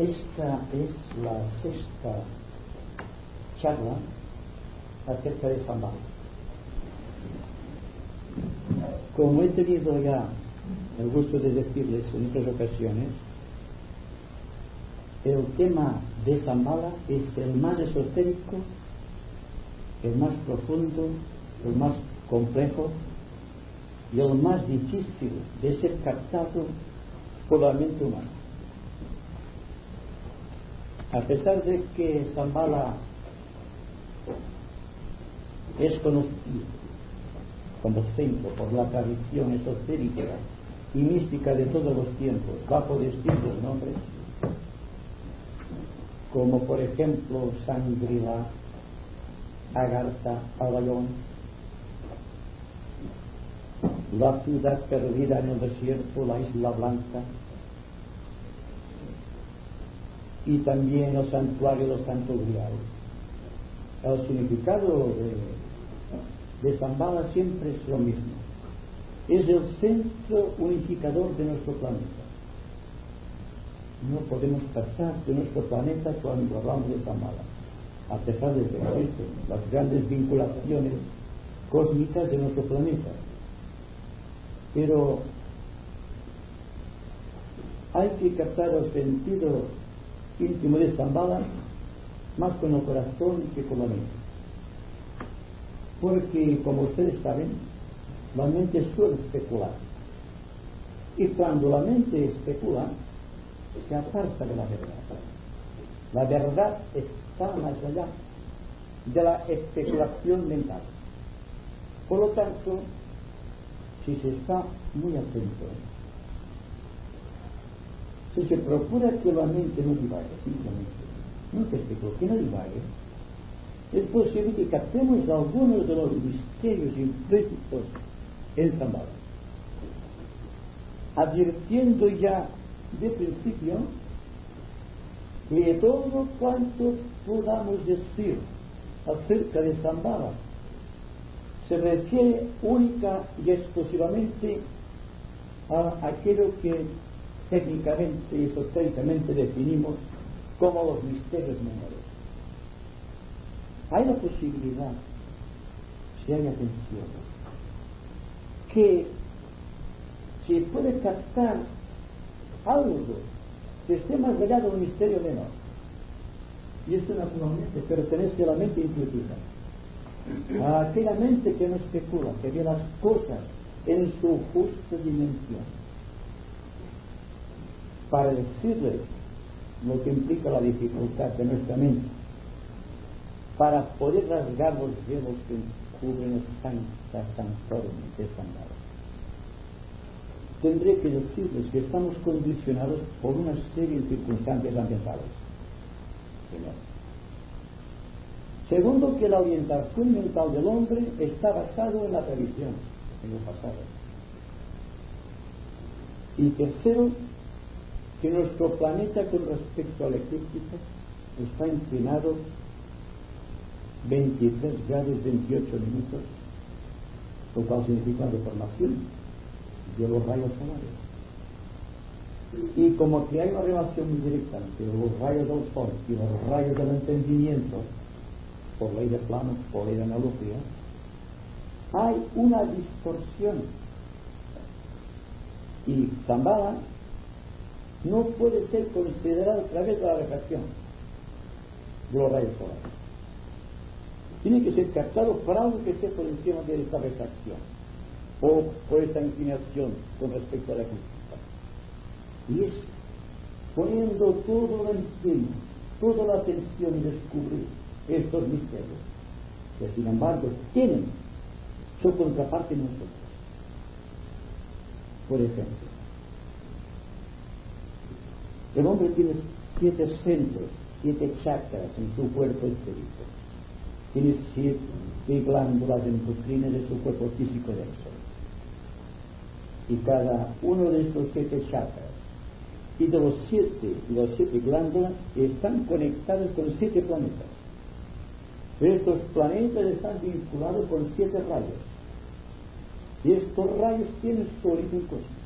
Esta es la sexta charla acerca de Zambala. Como he tenido ya el gusto de decirles en otras ocasiones, el tema de Zambala es el más esotérico, el más profundo, el más complejo y el más difícil de ser captado por la mente humana. A pesar de que Zambala es conocido como centro por la tradición esotérica y mística de todos los tiempos bajo distintos nombres, como por ejemplo Sangrila, Agartha, Avalón, la ciudad perdida en el desierto, la isla blanca, y también el santuario del Santo Grial. El significado de, de Zambala siempre es lo mismo. Es el centro unificador de nuestro planeta. No podemos pasar de nuestro planeta cuando hablamos de Zambala, a pesar de que existen las grandes vinculaciones cósmicas de nuestro planeta pero hay que captar el sentido íntimo de Zambala más con el corazón que con la mente. Porque, como ustedes saben, la mente suele especular. Y cuando la mente especula, se aparta de la verdad. La verdad está más allá de la especulación mental. Por lo tanto, si se está muy atento, si se procura que la mente no divague, simplemente, no que se que no divague, es posible que captemos algunos de los misterios implícitos en Zambala, advirtiendo ya de principio que todo cuanto podamos decir acerca de Zambala se refiere única y exclusivamente a aquello que técnicamente y esotéricamente definimos como los misterios menores. Hay la posibilidad, si hay atención, que se puede captar algo que esté más allá de un misterio menor. Y esto naturalmente pertenece a la mente intuitiva a aquella mente que no especula, que ve las cosas en su justa dimensión. Para decirles lo que implica la dificultad de nuestra mente, para poder rasgar los velos que cubren santa santorum de Sandara. Tendré que decirles que estamos condicionados por una serie de circunstancias ambientales. Segundo, que la orientación mental del hombre está basado en la tradición, en el pasado. Y tercero, que nuestro planeta con respecto a la eclíptica está inclinado 23 grados 28 minutos, lo cual significa deformación de los rayos solares. Y como que hay una relación muy directa entre los rayos del sol y los rayos del entendimiento, por ley de plano, por ley de analogía, hay una distorsión. Y Zambala no puede ser considerado a través de la refracción de los. Tiene que ser captado por algo que esté por encima de esta refracción o por esta inclinación con respecto a la crítica. Y es poniendo todo el empeño, toda la atención y descubrir estos misterios, que sin embargo tienen su contraparte en nosotros. Por ejemplo, el hombre tiene siete centros, siete chakras en su cuerpo espiritual. Tiene siete glándulas endocrinas de su cuerpo físico denso. Y cada uno de estos siete chakras y de los siete, los siete glándulas están conectados con siete planetas. Estos planetas están vinculados con siete rayos. Y estos rayos tienen su origen cósmico.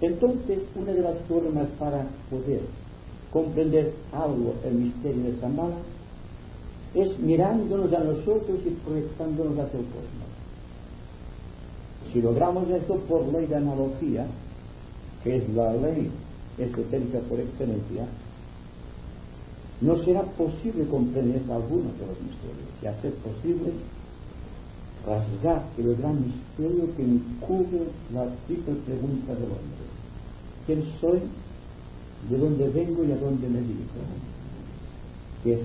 Entonces, una de las formas para poder comprender algo el misterio de Zambala es mirándonos a nosotros y proyectándonos hacia el cosmos. Si logramos esto por ley de analogía, que es la ley esotérica por excelencia, no será posible comprender algunos de los misterios y hacer posible rasgar el gran misterio que encubre la triple pregunta del hombre. ¿Quién soy? ¿De dónde vengo y a dónde me dirijo? Que es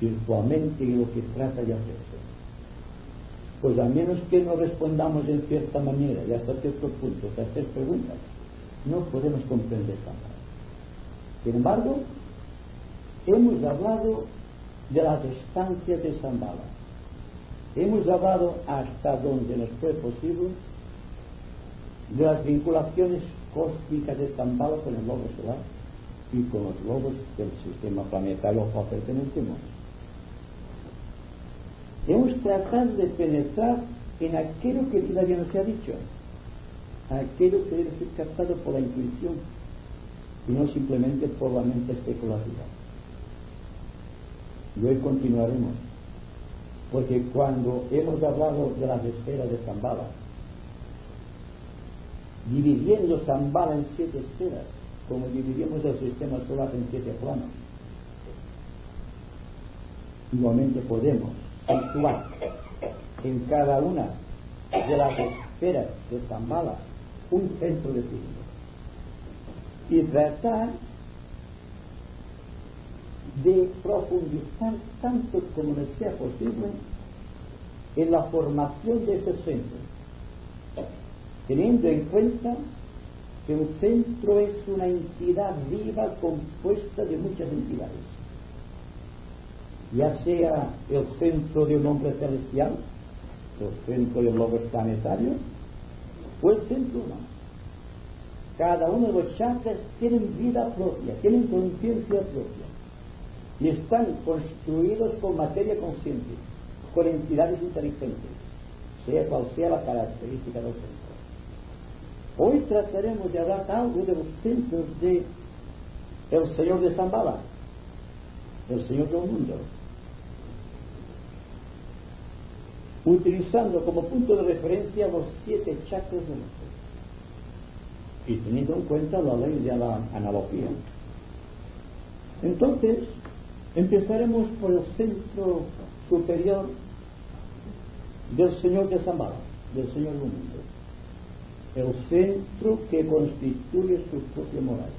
virtualmente lo que trata de hacerse. Pues a menos que no respondamos en cierta manera y hasta cierto punto a estas preguntas, no podemos comprender nada. Sin embargo, hemos hablado de las estancias de Zambala. Hemos hablado hasta donde nos fue posible de las vinculaciones cósmicas Zambala con el lobo solar y con los lobos del sistema planetario al cual pertenecemos. Hemos tratado de penetrar en aquello que todavía no se ha dicho, aquello que debe ser captado por la intuición y no simplemente por la mente especulativa. Y hoy continuaremos, porque cuando hemos hablado de las esferas de Zambala, dividiendo Zambala en siete esferas, como dividimos el sistema solar en siete planos, igualmente podemos situar en cada una de las esferas de Zambala un centro de signo y tratar de profundizar tanto como sea posible en la formación de ese centro, teniendo en cuenta que un centro es una entidad viva compuesta de muchas entidades, ya sea el centro de un hombre celestial, el centro de un lobo planetario, o el centro humano. Cada uno de los chakras tienen vida propia, tienen conciencia propia y están construidos con materia consciente, con entidades inteligentes, sea cual sea la característica del centro. Hoy trataremos de hablar algo de los centros de el Señor de Zambala, el Señor del mundo, utilizando como punto de referencia los siete chakras del mundo y teniendo en cuenta la ley de la analogía. Entonces, empezaremos por el centro superior del Señor de Zambala, del Señor del mundo, el centro que constituye su propia moral,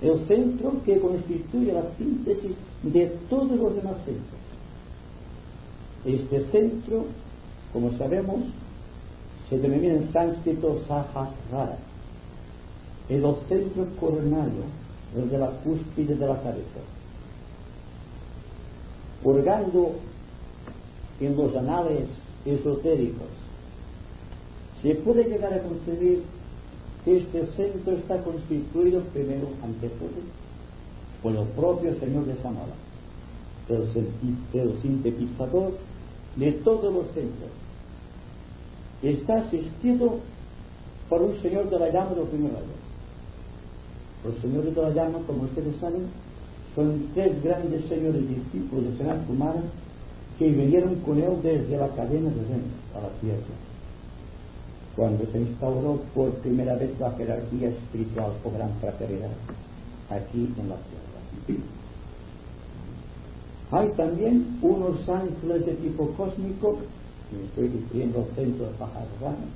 el centro que constituye la síntesis de todos los demás centros. Este centro, como sabemos, se denomina en sánscrito Sahasrara, es el centro coronario, el de la cúspide de la cabeza. Hurgando en los anales esotéricos, se puede llegar a concebir que este centro está constituido primero ante todo por el propio Señor de Samala, el, el sintetizador de todos los centros. Está asistido por un Señor de la llama de los primeros los señores de la llama, como ustedes saben, son tres grandes señores discípulos de Kumara que vinieron con él desde la cadena de Ren a la tierra, cuando se instauró por primera vez la jerarquía espiritual o gran fraternidad aquí en la tierra. Hay también unos ángeles de tipo cósmico, me estoy refiriendo al centro de Pajarrana,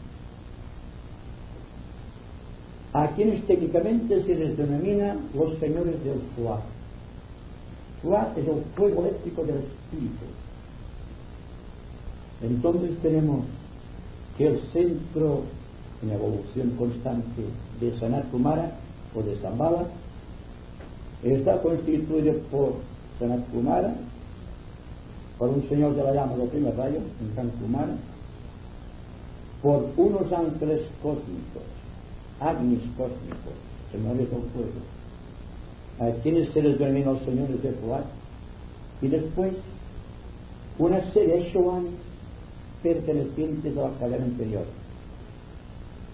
a quienes técnicamente se les denomina los señores del Fuá. Fuá es el fuego eléctrico del espíritu. Entonces tenemos que el centro en evolución constante de Sanat Kumara o de Zambala está constituido por Sanat Kumara, por un señor de la llama de primer rayo, en San Kumara, por unos ángeles cósmicos agnis cósmicos, señores del fuego, a quienes se les los señores de Fuat, y después una serie de Shoanes pertenecientes a la cadena anterior,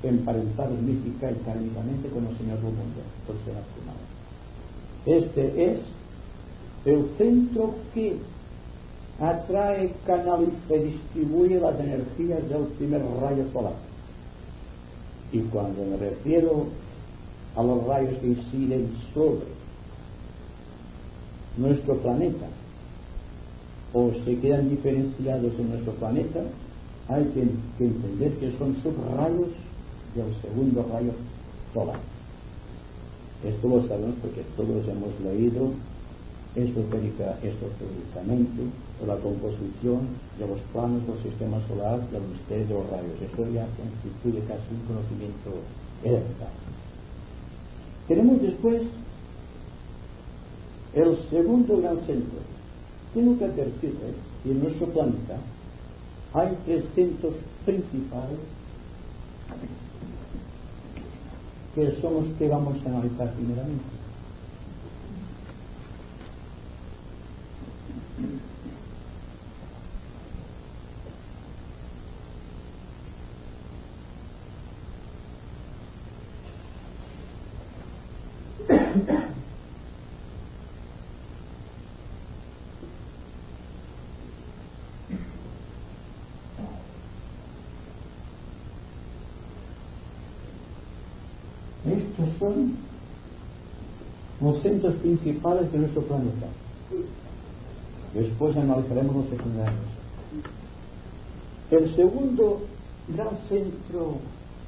emparentados mística y kármicamente con el Señor por ser Este es el centro que atrae, canaliza y distribuye las energías del primer rayo solar. Y cuando me refiero a los rayos que inciden sobre nuestro planeta o se quedan diferenciados en nuestro planeta, hay que, entender que son subrayos del segundo rayo solar. Esto lo sabemos porque todos hemos leído esotéricamente la composición de los planos del sistema solar del misterio de los rayos. Esto ya constituye casi un conocimiento elemental. Tenemos después el segundo gran centro. Tengo que advertirles que en nuestro planeta hay tres centros principales que son los que vamos a analizar primeramente. Son los centros principales de nuestro planeta. Después analizaremos los secundarios. El segundo gran centro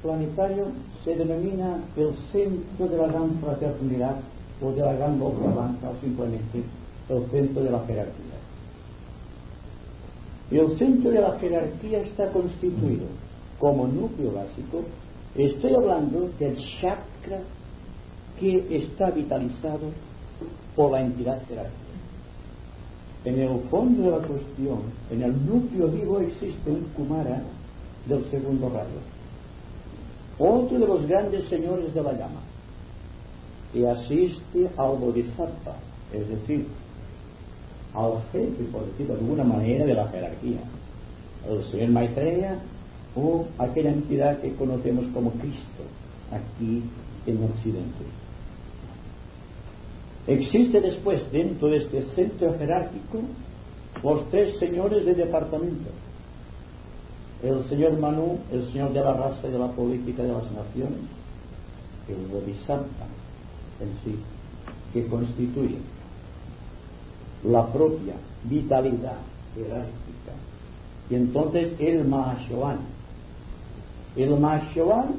planetario se denomina el centro de la gran fraternidad o de la gran blanca o simplemente el centro de la jerarquía. El centro de la jerarquía está constituido como núcleo básico, estoy hablando del que está vitalizado por la entidad jerárquica. En el fondo de la cuestión, en el núcleo vivo existe un Kumara del segundo rayo, otro de los grandes señores de la llama, y asiste al Bodhisattva, es decir, al jefe, por decirlo de alguna manera, de la jerarquía, el señor Maitreya o aquella entidad que conocemos como Cristo aquí en Occidente. Existe después, dentro de este centro jerárquico, los tres señores de departamento. El señor Manu, el señor de la raza y de la política de las naciones, el Bodhisattva en sí, que constituye la propia vitalidad jerárquica. Y entonces el Mahashovan. El Mahashovan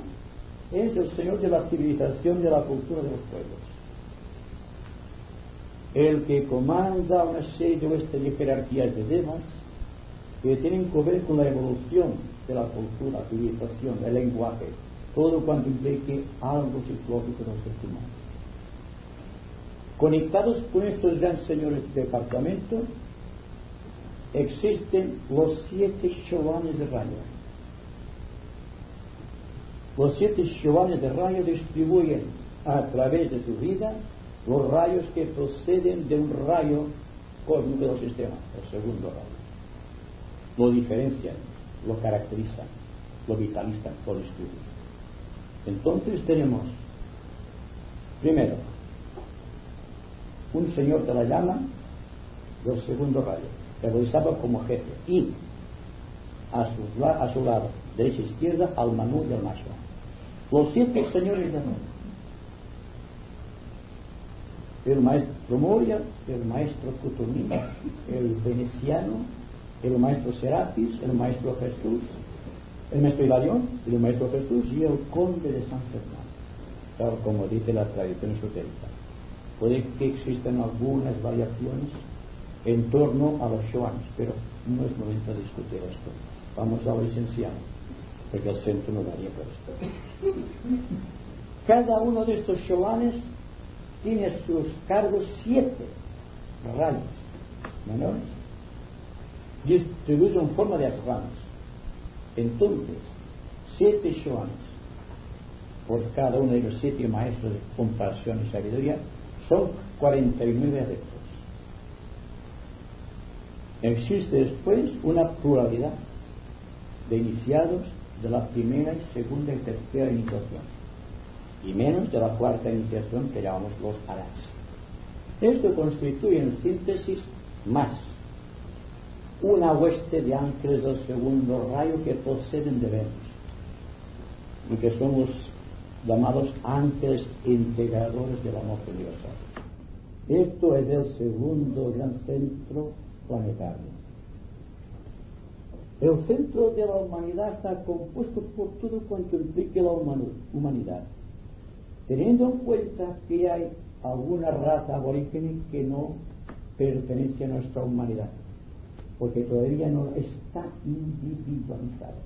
es el señor de la civilización de la cultura de los pueblos el que comanda una serie de jerarquías de demás que tienen que ver con la evolución de la cultura, la civilización, el lenguaje, todo cuanto implique algo psicológico de los seres. Conectados con estos grandes señores de departamento, existen los siete shovanes de rayo. Los siete chovanes de rayos distribuyen a través de su vida los rayos que proceden de un rayo cósmico del sistema, el segundo rayo. Lo diferencian, lo caracterizan, lo vitalizan, lo distribuyen. Entonces tenemos, primero, un señor de la llama del segundo rayo, realizado como jefe, y a su, lado, derecha e izquierda, al Manu y al 200 señores llamados. El maestro Moria, el maestro Cotomina, el veneciano, el maestro Serapis, el maestro Jesús, el maestro Hilarión, el maestro Jesús y el conde de San Fernando. Claro, como dice la tradición esotérica. Puede que existan algunas variaciones en torno a los Shoans, pero no es momento de discutir esto. Vamos a lo esencial porque el centro no daría por esto. Cada uno de estos shoanes tiene a sus cargos siete rayos menores distribuidos en forma de asramas. Entonces, siete shoanes por cada uno de los siete maestros de compasión y sabiduría son 49 adeptos. Existe después una pluralidad de iniciados de la primera, segunda y tercera iniciación, y menos de la cuarta iniciación que llamamos los arats. Esto constituye en síntesis más una hueste de ángeles del segundo rayo que proceden de Venus y que son los llamados ángeles integradores del amor universal. Esto es el segundo gran centro planetario. El centro de la humanidad está compuesto por todo cuanto implique la humanidad, teniendo en cuenta que hay alguna raza aborígene que no pertenece a nuestra humanidad, porque todavía no está individualizada.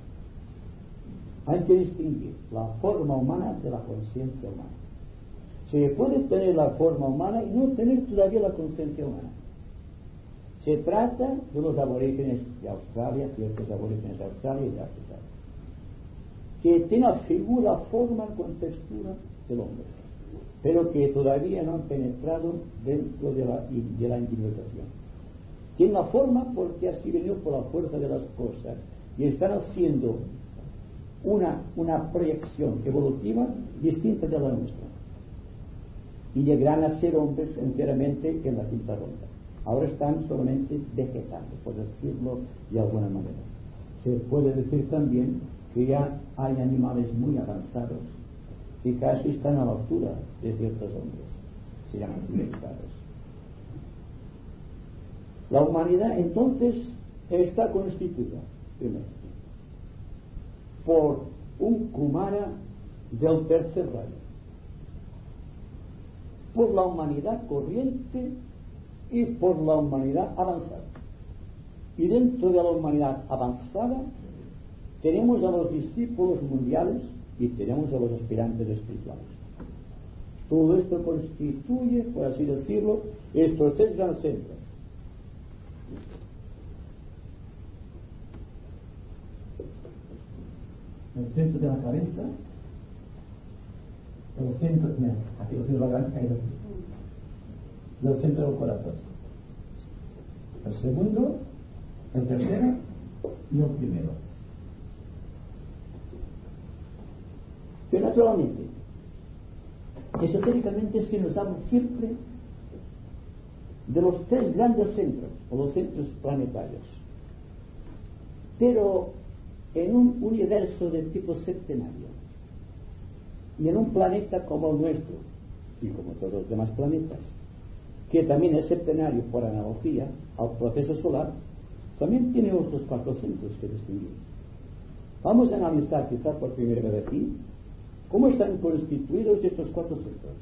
Hay que distinguir la forma humana de la conciencia humana. Se puede tener la forma humana y no tener todavía la conciencia humana. Se trata de los aborígenes de Australia, ciertos aborígenes de Australia y de África, que tienen figura, forma con textura del hombre pero que todavía no han penetrado dentro de la, de individualización. Tienen la forma porque así venido por la fuerza de las cosas y están haciendo una proyección evolutiva distinta de la nuestra. Y llegarán a ser hombres enteramente en la quinta ronda. Ahora están solamente vegetando, por decirlo de alguna manera. Se puede decir también que ya hay animales muy avanzados y casi están a la altura de ciertos hombres. Se llaman civilizados. La humanidad entonces está constituida, primero, por un Kumara del tercer rayo, por la humanidad corriente y por la humanidad avanzada. Y dentro de la humanidad avanzada tenemos a los discípulos mundiales y tenemos a los aspirantes espirituales. Todo esto constituye, por así decirlo, estos tres grandes centros. El centro de la cabeza, el centro, mira, aquí el centro de la cabeza, aquí. El centro del corazón. El segundo, el tercero y el primero. Pero naturalmente, esotéricamente es que nos damos siempre de los tres grandes centros, o los centros planetarios. Pero en un universo de tipo septenario, y en un planeta como el nuestro, y como todos los demás planetas, que también es septenario por analogía al proceso solar, también tiene otros cuatro centros que distinguir. Vamos a analizar quizá por primera vez aquí ¿Cómo están constituidos estos cuatro centros?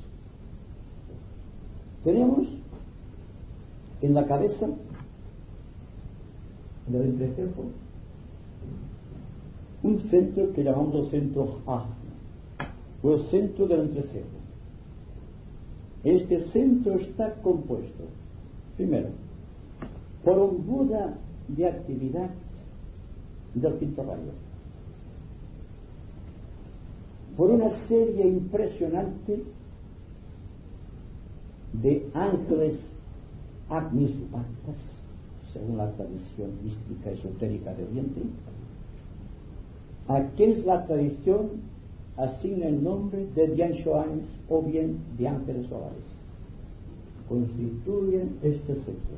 Tenemos en la cabeza, en el entrecejo, un centro que llamamos el centro A, o el centro del entrecejo. Este centro está compuesto, primero, por un Buda de actividad del quinto rayo. Por una serie impresionante de ángeles agnisupactas, según la tradición mística esotérica de Oriente, a quienes la tradición asigna el nombre de Dianshoanes o bien de ángeles. Constituyen este centro.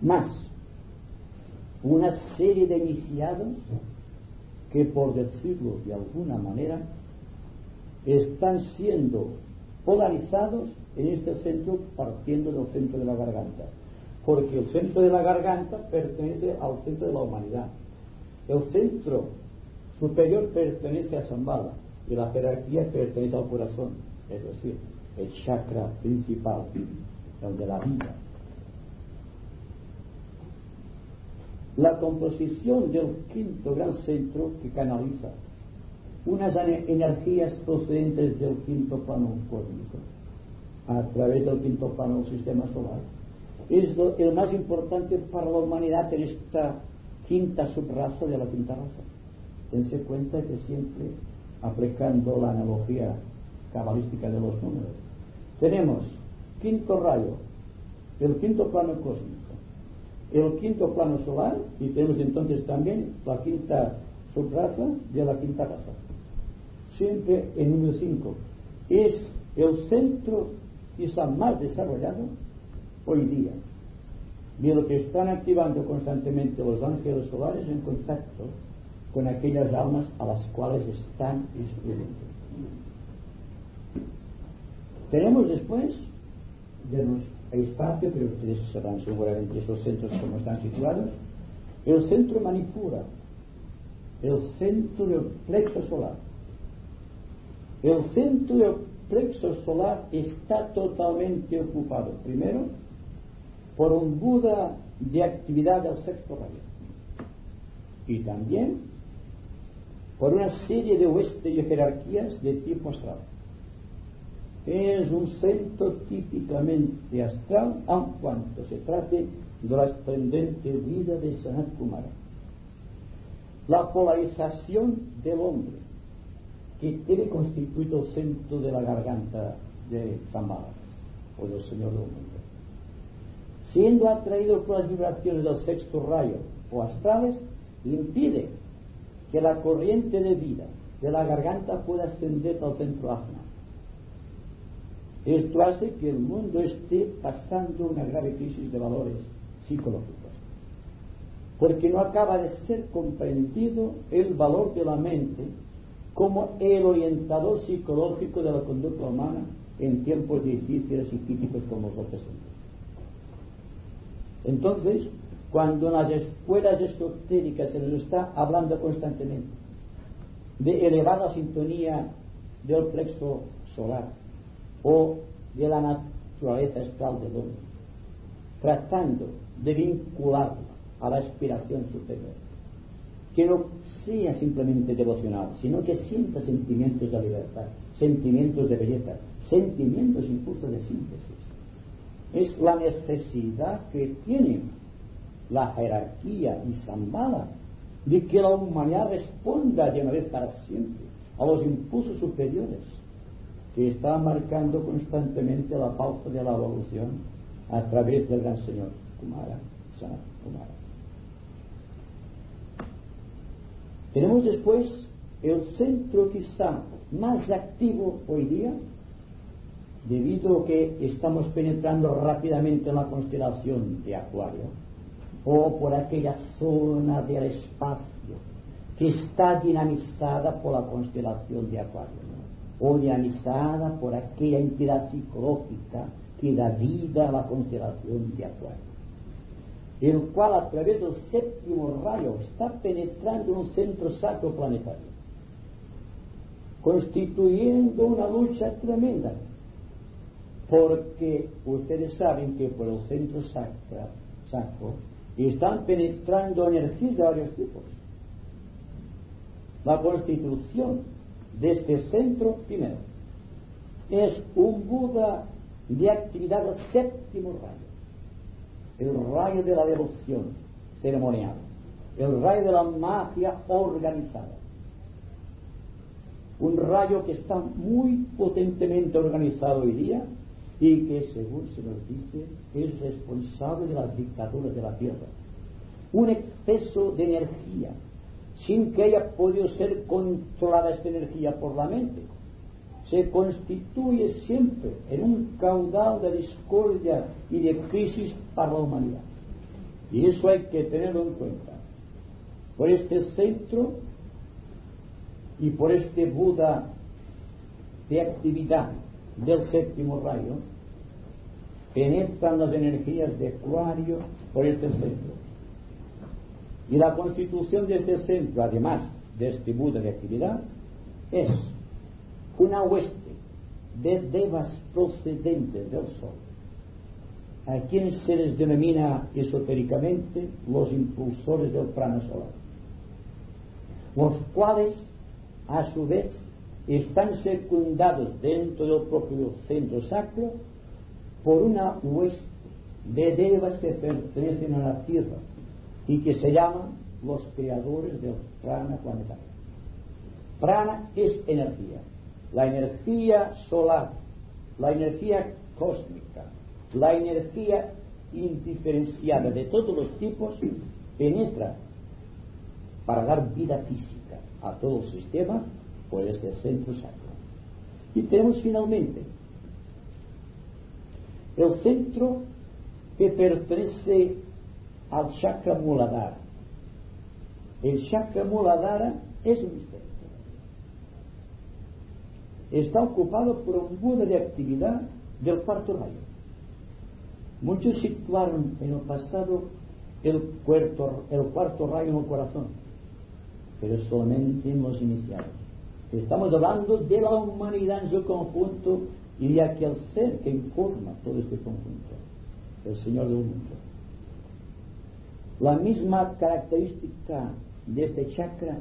Más, una serie de iniciados que por decirlo de alguna manera están siendo polarizados en este centro partiendo del centro de la garganta porque el centro de la garganta pertenece al centro de la humanidad el centro superior pertenece a Zambala y la jerarquía pertenece al corazón es decir, el chakra principal el de la vida la composición del quinto gran centro que canaliza unas energías procedentes del quinto plano cósmico a través del quinto plano del sistema solar es el más importante para la humanidad en esta quinta subraza de la quinta raza. Tense cuenta que siempre aplicando la analogía cabalística de los números tenemos quinto rayo, el quinto plano cósmico, el quinto plano solar y tenemos entonces también la quinta subraza de la quinta raza. Siempre el número 5 es el centro quizá más desarrollado hoy día de lo que están activando constantemente los ángeles solares en contacto con aquellas almas a las cuales están instruyendo. Tenemos después de los espacio, pero ustedes sabrán seguramente esos centros como están situados, el centro manipura, el centro del plexo solar. El centro del plexo solar está totalmente ocupado, primero, por un Buda de actividad del sexto rayo y también por una serie de huestes y jerarquías de tipo astral es un centro típicamente astral, aun cuanto se trate de la esplendente vida de Sanat Kumara. La polarización del hombre, que tiene constituido el centro de la garganta de Zambala, o del Señor del mundo, siendo atraído por las vibraciones del sexto rayo o astrales, impide que la corriente de vida de la garganta pueda ascender al centro ajna esto hace que el mundo esté pasando una grave crisis de valores psicológicos, porque no acaba de ser comprendido el valor de la mente como el orientador psicológico de la conducta humana en tiempos difíciles y críticos como los presentes. Entonces, cuando en las escuelas esotéricas se les está hablando constantemente de elevar la sintonía del plexo solar, o de la naturaleza astral del hombre, tratando de vincularla a la aspiración superior. Que no sea simplemente devocional, sino que sienta sentimientos de libertad, sentimientos de belleza, sentimientos incluso de síntesis. Es la necesidad que tiene la jerarquía y Zambala de que la humanidad responda de una vez para siempre a los impulsos superiores que está marcando constantemente la pauta de la evolución a través del gran señor Kumara, Sanat Kumara. Tenemos después el centro quizá más activo hoy día, debido a que estamos penetrando rápidamente en la constelación de Acuario, o por aquella zona del espacio que está dinamizada por la constelación de Acuario organizada por aquella entidad psicológica que da vida a la constelación de Acuario, el cual a través del séptimo rayo está penetrando en un centro sacro planetario, constituyendo una lucha tremenda, porque ustedes saben que por el centro sacro están penetrando energías de varios tipos. La constitución de este centro, primero, es un Buda de actividad séptimo rayo, el rayo de la devoción ceremonial, el rayo de la magia organizada. Un rayo que está muy potentemente organizado hoy día y que, según se nos dice, es responsable de las dictaduras de la tierra. Un exceso de energía, sin que haya podido ser controlada esta energía por la mente. Se constituye siempre en un caudal de discordia y de crisis para la humanidad. Y eso hay que tenerlo en cuenta. Por este centro y por este Buda de actividad del séptimo rayo, penetran las energías de Acuario por este centro. Y la constitución de este centro, además de este Buda de actividad, es una hueste de devas procedentes del Sol, a quienes se les denomina esotéricamente los impulsores del plano solar, los cuales, a su vez, están secundados dentro del propio centro sacro por una hueste de devas que pertenecen a la tierra y que se llaman los creadores del prana planetario. Prana es energía, la energía solar, la energía cósmica, la energía indiferenciada de todos los tipos penetra para dar vida física a todo el sistema por este centro sacro. Y tenemos finalmente el centro que pertenece al chakra muladhara. El chakra muladhara es un misterio. Está ocupado por un Buda de actividad del cuarto rayo. Muchos situaron en el pasado el cuarto, el cuarto rayo en el corazón, pero solamente hemos iniciado. Estamos hablando de la humanidad en su conjunto y de aquel ser que informa todo este conjunto, el Señor del mundo. La misma característica de este chakra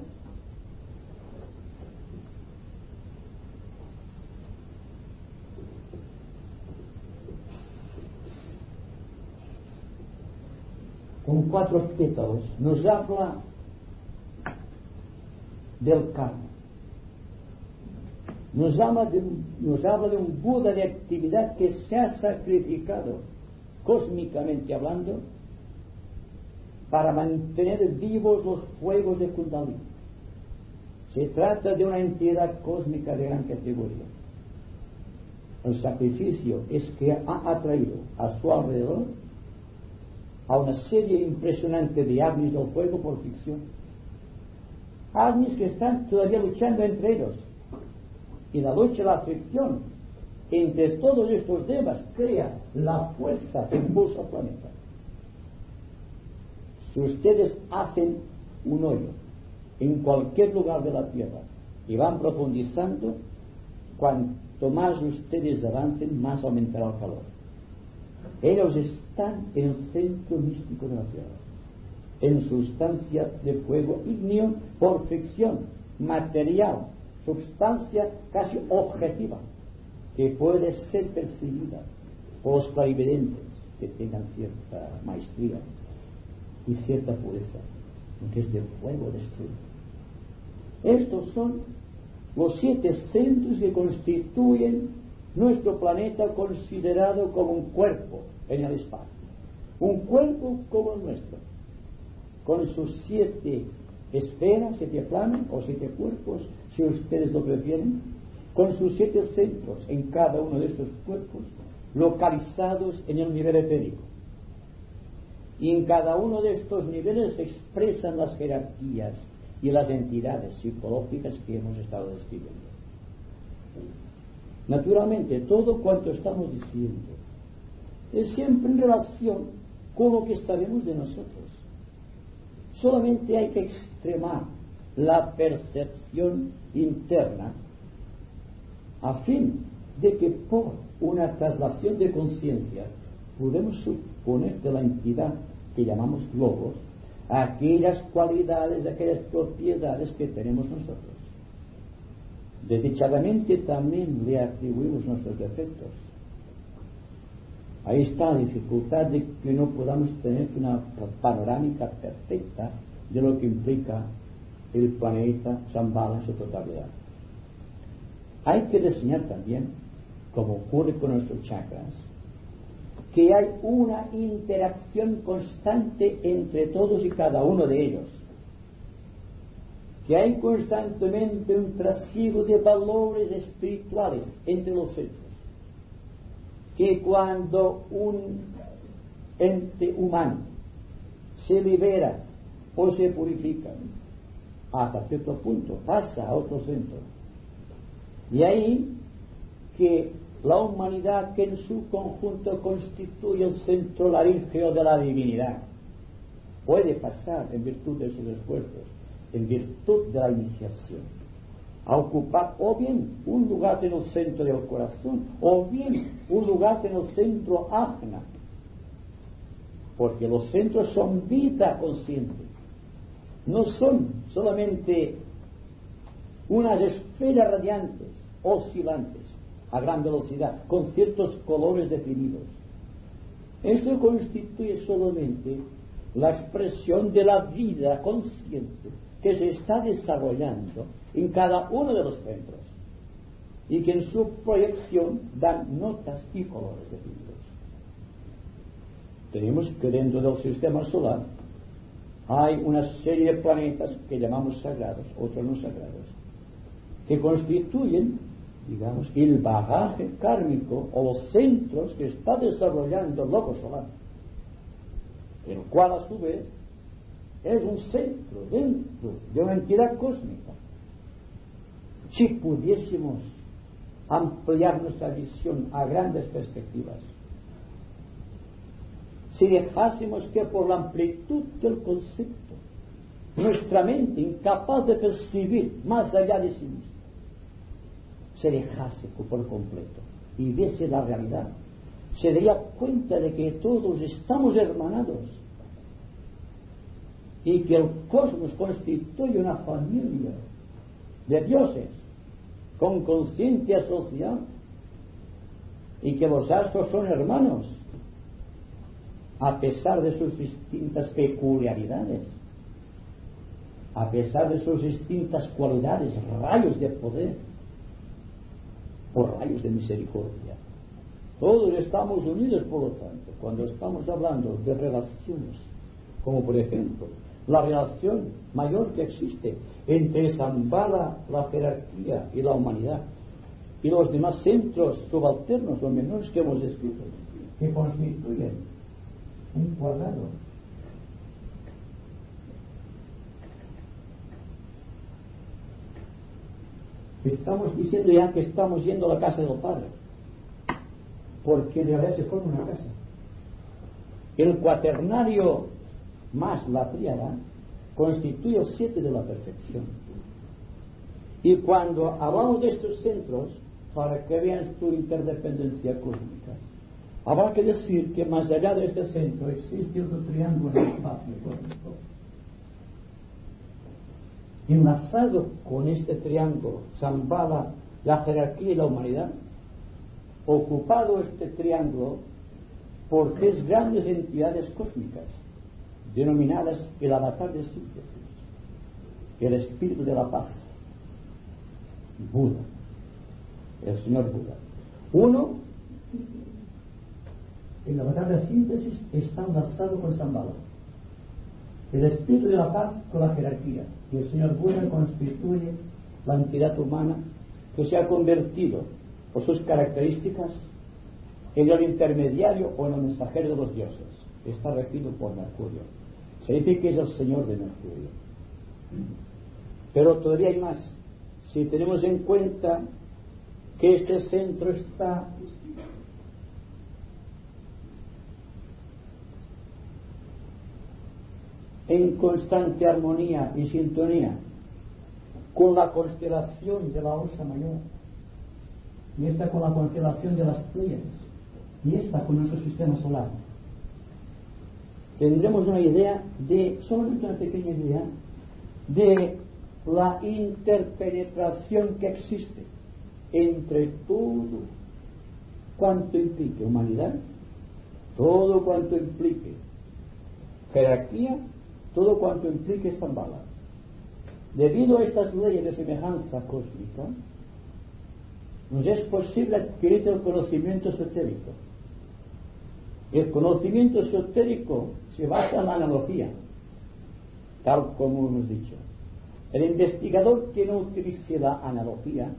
con cuatro pétalos nos habla del karma nos habla, de, un Buda de actividad que se ha sacrificado, cósmicamente hablando, para mantener vivos los fuegos de Kundalini. Se trata de una entidad cósmica de gran categoría. El sacrificio es que ha atraído a su alrededor a una serie impresionante de Agnis del fuego por ficción. Agnis que están todavía luchando entre ellos y la lucha la fricción entre todos estos devas crea la fuerza que impulsa al planeta. Si ustedes hacen un hoyo en cualquier lugar de la Tierra y van profundizando, cuanto más ustedes avancen, más aumentará el calor. Ellos están en el centro místico de la Tierra, en sustancia de fuego ígneo por fricción, material, substancia casi objetiva que puede ser percibida por los clarividentes que tengan cierta maestría y cierta pureza, es de fuego destruido. Estos son los siete centros que constituyen nuestro planeta considerado como un cuerpo en el espacio. Un cuerpo como el nuestro, con sus siete esferas, siete planos o siete cuerpos, si ustedes lo prefieren, con sus siete centros en cada uno de estos cuerpos, localizados en el nivel etérico. Y en cada uno de estos niveles se expresan las jerarquías y las entidades psicológicas que hemos estado describiendo. Naturalmente, todo cuanto estamos diciendo es siempre en relación con lo que sabemos de nosotros. Solamente hay que extremar la percepción interna a fin de que por una traslación de conciencia podemos suponer de la entidad que llamamos logos aquellas cualidades, aquellas propiedades que tenemos nosotros. Desdichadamente también le atribuimos nuestros defectos. Ahí está la dificultad de que no podamos tener una panorámica perfecta de lo que implica el planeta Shambhala en su totalidad. Hay que reseñar también, como ocurre con nuestros chakras, que hay una interacción constante entre todos y cada uno de ellos, que hay constantemente un trasiego de valores espirituales entre los centros que cuando un ente humano se libera o se purifica hasta cierto punto, pasa a otro centro. Y ahí que la humanidad que en su conjunto constituye el centro laríngeo de la divinidad puede pasar en virtud de sus esfuerzos, en virtud de la iniciación a ocupar o bien un lugar en el centro del corazón o bien un lugar en el centro ajna. Porque los centros son vida consciente. No son solamente unas esferas radiantes, oscilantes, a gran velocidad, con ciertos colores definidos. Esto constituye solamente la expresión de la vida consciente que se está desarrollando en cada uno de los centros y que en su proyección dan notas y colores definidos. tenemos que dentro del sistema solar hay una serie de planetas que llamamos sagrados, otros no sagrados, que constituyen, digamos, el bagaje kármico o los centros que está desarrollando el loco solar, el cual a su vez es un centro dentro de una entidad cósmica. Si pudiésemos ampliar nuestra visión a grandes perspectivas, si dejásemos que por la amplitud del concepto nuestra mente, incapaz de percibir más allá de sí misma, se dejase por completo y viese la realidad, se daría cuenta de que todos estamos hermanados y que el cosmos constituye una familia de dioses con conciencia social y que los astros son hermanos a pesar de sus distintas peculiaridades, a pesar de sus distintas cualidades, rayos de poder o rayos de misericordia. Todos estamos unidos, por lo tanto, cuando estamos hablando de relaciones, como por ejemplo la relación mayor que existe entre Zambala, la jerarquía y la humanidad, y los demás centros subalternos o menores que hemos escrito, que constituyen un cuadrado. Estamos diciendo ya que estamos yendo a la casa del Padre, porque en realidad se forma una casa. El cuaternario más la triada constituye el siete de la perfección. Y cuando hablamos de estos centros, para que vean tu interdependencia cósmica, Habrá que decir que más allá de este centro existe otro triángulo espacio cósmico. Enlazado con este triángulo, Zambala, la jerarquía y la humanidad, ocupado este triángulo por tres grandes entidades cósmicas, denominadas el avatar de síntesis, el espíritu de la paz, Buda, el señor Buda. Uno en la batalla de síntesis está enlazado con Zambala. El espíritu de la paz con la jerarquía. Y el Señor Buda constituye la entidad humana que se ha convertido por sus características en el intermediario o en el mensajero de los dioses. Está regido por Mercurio. Se dice que es el Señor de Mercurio. Pero todavía hay más. Si tenemos en cuenta que este centro está en constante armonía y sintonía con la constelación de la Osa Mayor, y esta con la constelación de las Pleiades, y esta con nuestro sistema solar. Tendremos una idea de, solamente una pequeña idea, de la interpenetración que existe entre todo cuanto implique humanidad, todo cuanto implique jerarquía todo cuanto implique Zambala. Debido a estas leyes de semejanza cósmica, nos es posible adquirir el conocimiento esotérico. El conocimiento esotérico se basa en la analogía, tal como hemos dicho. El investigador que no utilice la analogía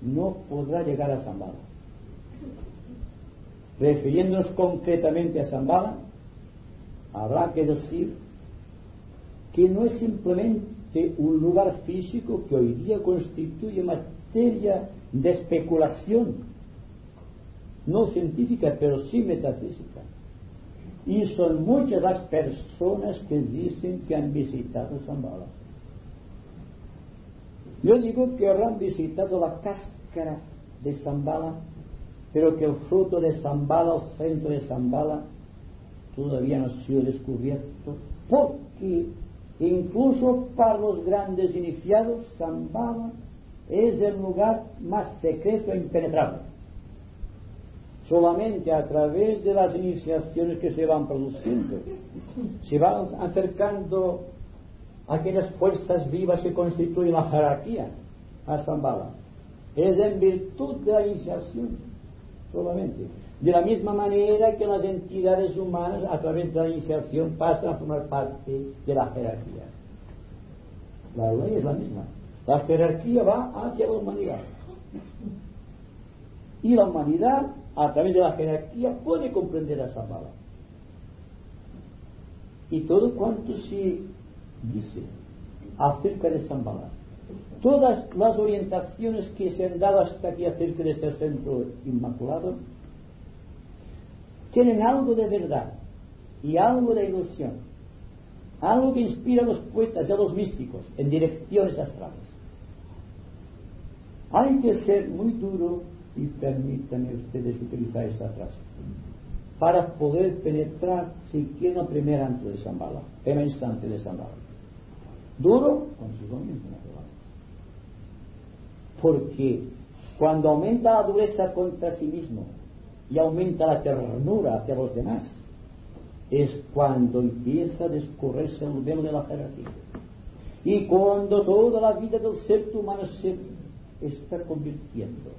no podrá llegar a Zambala. Refiriéndonos concretamente a Zambala, habrá que decir que no es simplemente un lugar físico que hoy día constituye materia de especulación, no científica, pero sí metafísica. Y son muchas las personas que dicen que han visitado Zambala. Yo digo que habrán visitado la cáscara de Zambala, pero que el fruto de Zambala, el centro de Zambala, todavía no ha sido descubierto, porque Incluso para los grandes iniciados, Zambala es el lugar más secreto e impenetrable. Solamente a través de las iniciaciones que se van produciendo, se van acercando aquellas fuerzas vivas que constituyen la jerarquía a Zambala. Es en virtud de la iniciación solamente. De la misma manera que las entidades humanas, a través de la iniciación, pasan a formar parte de la jerarquía. La ley es la misma. La jerarquía va hacia la humanidad. Y la humanidad, a través de la jerarquía, puede comprender a Zambala. Y todo cuanto se dice acerca de Zambala, todas las orientaciones que se han dado hasta aquí acerca de este centro inmaculado, tienen algo de verdad y algo de ilusión, algo que inspira a los poetas y a los místicos en direcciones astrales. Hay que ser muy duro, y permítanme ustedes utilizar esta frase, para poder penetrar siquiera primer anto de Zambala, primer instante de Zambala. Duro consigo mismo, porque cuando aumenta la dureza contra sí mismo, y aumenta la ternura hacia los demás, es cuando empieza a descorrerse el velo de la jerarquía. Y cuando toda la vida del ser humano se está convirtiendo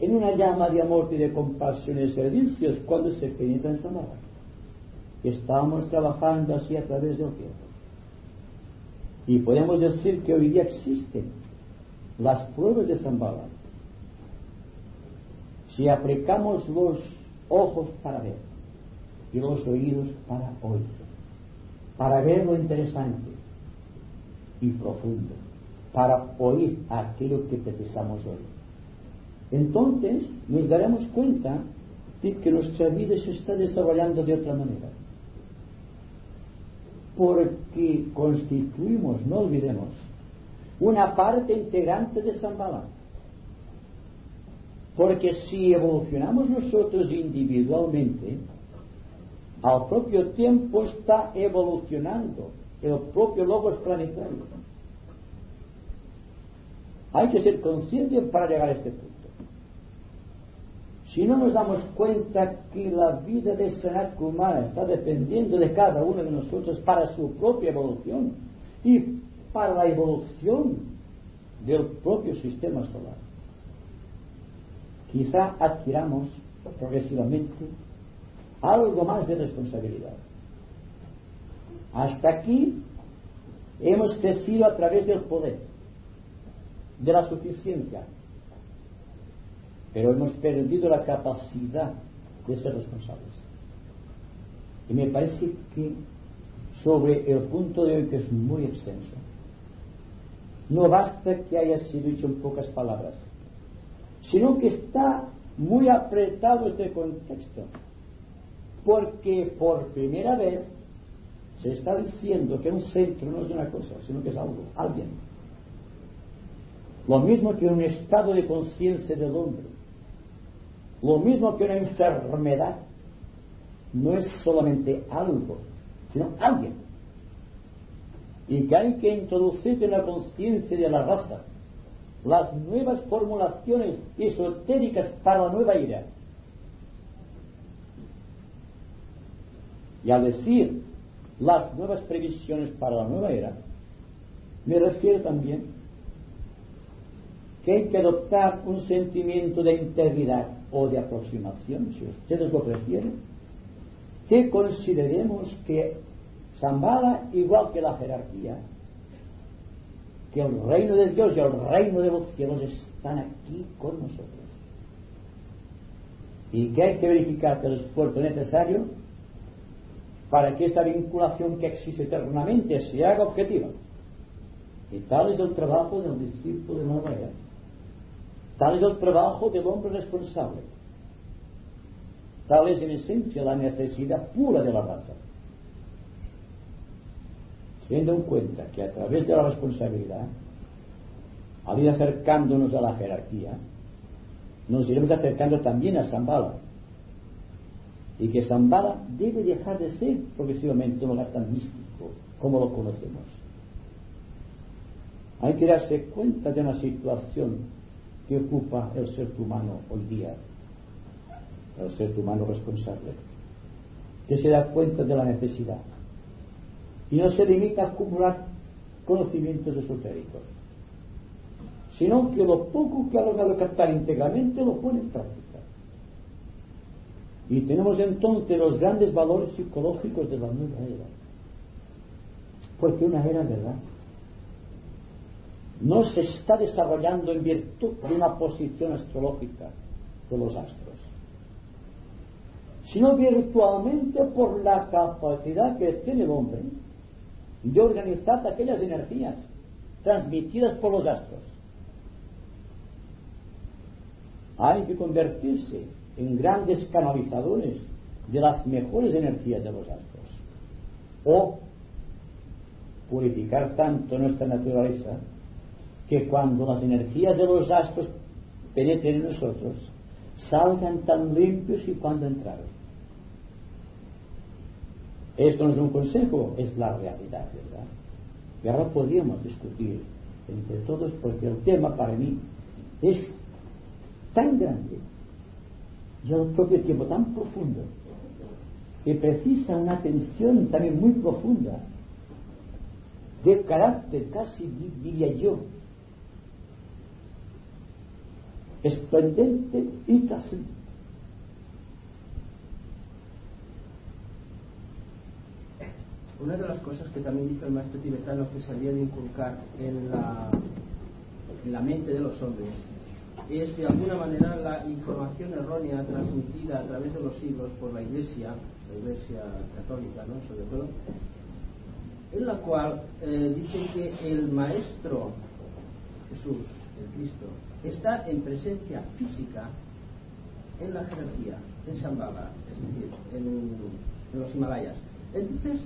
en una llama de amor y de compasión y servicios cuando se penetra en esta Estamos trabajando así a través del tiempo. Y podemos decir que hoy día existen las pruebas de Zambala si aplicamos los ojos para ver y los oídos para oír, para ver lo interesante y profundo, para oír aquello que precisamos oír. Entonces nos daremos cuenta de que nuestra vida se está desarrollando de otra manera. Porque constituimos, no olvidemos, una parte integrante de Zambala porque si evolucionamos nosotros individualmente, al propio tiempo está evolucionando el propio logos planetario. Hay que ser conscientes para llegar a este punto. Si no nos damos cuenta que la vida de Sanat humana está dependiendo de cada uno de nosotros para su propia evolución y para la evolución del propio sistema solar, quizá adquiramos progresivamente algo más de responsabilidad. Hasta aquí hemos crecido a través del poder, de la suficiencia, pero hemos perdido la capacidad de ser responsables. Y me parece que sobre el punto de hoy, que es muy extenso, no basta que haya sido dicho en pocas palabras sino que está muy apretado este contexto, porque por primera vez se está diciendo que un centro no es una cosa, sino que es algo, alguien. Lo mismo que un estado de conciencia del hombre, lo mismo que una enfermedad, no es solamente algo, sino alguien. Y que hay que introducir en la conciencia de la raza las nuevas formulaciones esotéricas para la nueva era. Y al decir las nuevas previsiones para la nueva era, me refiero también que hay que adoptar un sentimiento de integridad o de aproximación, si ustedes lo prefieren, que consideremos que Zambala, igual que la jerarquía, que el reino de Dios y el reino de los cielos están aquí con nosotros. Y que hay que verificar el esfuerzo necesario para que esta vinculación que existe eternamente se haga objetiva. Y tal es el trabajo del discípulo de era. Tal es el trabajo del hombre responsable. Tal es en esencia la necesidad pura de la raza teniendo en cuenta que a través de la responsabilidad, al ir acercándonos a la jerarquía, nos iremos acercando también a Zambala. Y que Zambala debe dejar de ser progresivamente un lugar tan místico como lo conocemos. Hay que darse cuenta de una situación que ocupa el ser humano hoy día, el ser humano responsable, que se da cuenta de la necesidad y no se limita a acumular conocimientos esotéricos, sino que lo poco que ha logrado captar íntegramente lo pone en práctica. Y tenemos entonces los grandes valores psicológicos de la nueva era. Porque una era, ¿verdad? No se está desarrollando en virtud de una posición astrológica de los astros, sino virtualmente por la capacidad que tiene el hombre de organizar aquellas energías transmitidas por los astros. Hay que convertirse en grandes canalizadores de las mejores energías de los astros. O purificar tanto nuestra naturaleza que cuando las energías de los astros penetren en nosotros, salgan tan limpios y cuando entraron. Esto no es un consejo, es la realidad, ¿verdad? Y ahora podríamos discutir entre todos porque el tema para mí es tan grande y al propio tiempo tan profundo que precisa una atención también muy profunda de carácter casi diría yo esplendente y trascendente. Una de las cosas que también dice el maestro tibetano que se había de inculcar en la, en la mente de los hombres es de alguna manera la información errónea transmitida a través de los siglos por la Iglesia, la Iglesia católica, ¿no? sobre todo, en la cual eh, dice que el Maestro Jesús, el Cristo, está en presencia física en la jerarquía, en Shambhala, es decir, en, los Himalayas. Entonces,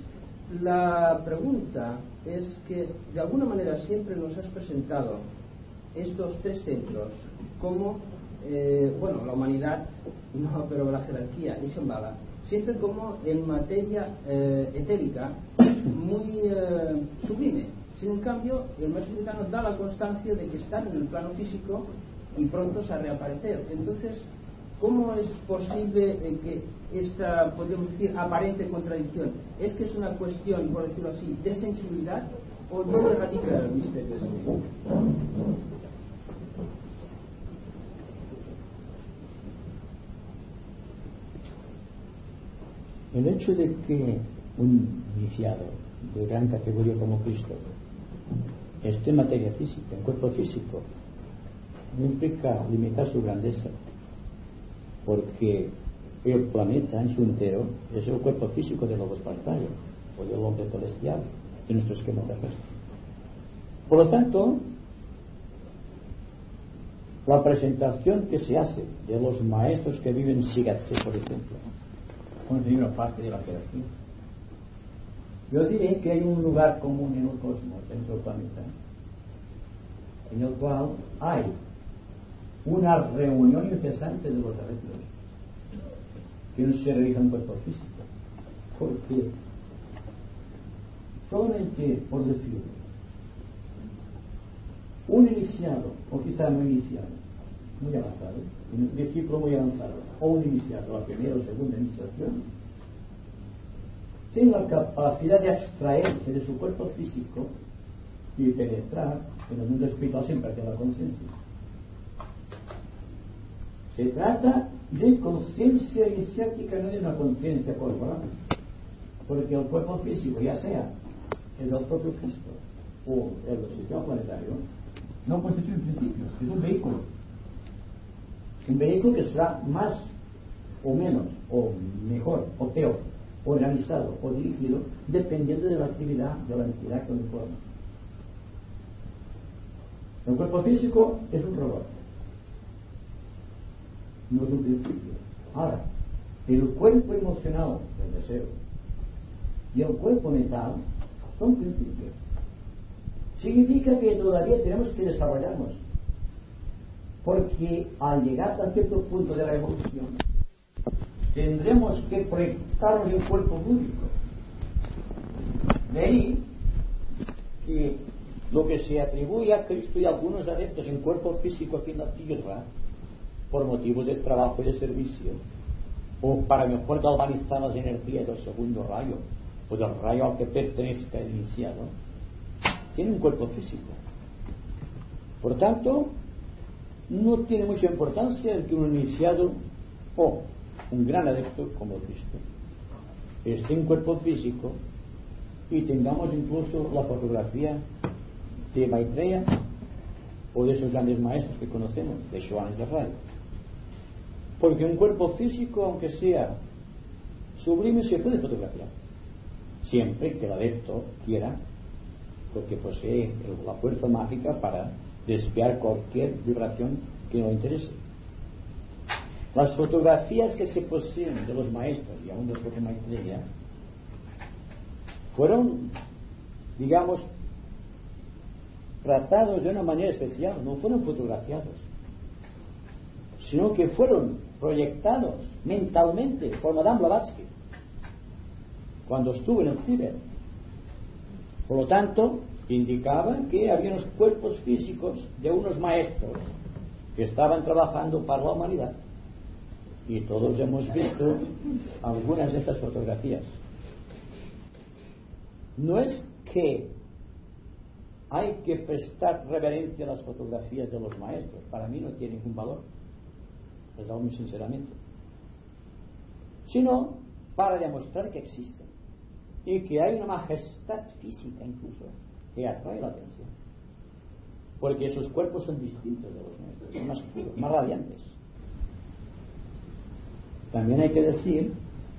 la pregunta es que de alguna manera siempre nos has presentado estos tres centros como, eh, bueno, la humanidad, no, pero la jerarquía y Shambhala, siempre como en materia eh, etérica muy eh, sublime, sin en cambio, el maestro tibetano da la constancia de que están en el plano físico y pronto a reaparecer. Entonces, ¿cómo es posible que esta, podríamos decir, aparente contradicción? ¿Es que es una cuestión, por decirlo así, de sensibilidad o dónde radica el misterio El hecho de que un iniciado de gran categoría como Cristo esté en materia física, en cuerpo físico, no implica limitar su grandeza, porque el planeta en su entero es el cuerpo físico del lobo espartario, o del hombre celestial, en nuestro esquema terrestre. Por lo tanto, la presentación que se hace de los maestros que viven en Sigatse, por ejemplo, una parte de la jerarquía, yo diré que hay un lugar común en el cosmos, en el planeta, en el cual hay una reunión incesante de los arreglos que no se realiza en cuerpo físico. Porque solamente, por decirlo, un iniciado, o quizá no iniciado, muy avanzado, un discípulo muy avanzado, o un iniciado, la primera o segunda iniciación, tiene la capacidad de abstraerse de su cuerpo físico y penetrar en el mundo espiritual sin perder la conciencia. Se trata de conciencia iniciática, no de una conciencia corporal. Porque el cuerpo físico, ya sea el del propio Cristo o el sistema planetario, no constituye principios, es un vehículo. Un vehículo que será más o menos, o mejor, o peor, organizado o dirigido, dependiendo de la actividad de la entidad que lo informa. El cuerpo físico es un robot, no es un principio. Ahora, el cuerpo emocional del deseo y el cuerpo mental son principios. Significa que todavía tenemos que desarrollarnos, porque al llegar a cierto punto de la evolución, tendremos que proyectarnos en un cuerpo público. De ahí que lo que se atribuye a Cristo y a algunos adeptos en cuerpo físico aquí en la tierra, por motivos de trabajo y de servicio, o para mejor galvanizar las energías del segundo rayo, o del rayo al que pertenezca el iniciado, tiene un cuerpo físico. Por tanto, no tiene mucha importancia el que un iniciado o un gran adepto como Cristo esté en cuerpo físico y tengamos incluso la fotografía de Maitreya o de esos grandes maestros que conocemos, de Joan Ray. Porque un cuerpo físico, aunque sea sublime, se puede fotografiar. Siempre que el adepto quiera, porque posee la fuerza mágica para desviar cualquier vibración que no interese. Las fotografías que se poseen de los maestros y aún del propio Maitreya fueron, digamos, tratados de una manera especial, no fueron fotografiados, sino que fueron proyectados mentalmente por Madame Blavatsky cuando estuvo en el Tíbet. Por lo tanto, indicaban que había unos cuerpos físicos de unos maestros que estaban trabajando para la humanidad. Y todos hemos visto algunas de estas fotografías. No es que hay que prestar reverencia a las fotografías de los maestros. Para mí no tiene ningún valor. Les digo muy sinceramente. Sino para demostrar que existen. Y que hay una majestad física incluso que atrae la atención. Porque esos cuerpos son distintos de los nuestros, son más puros, más radiantes. También hay que decir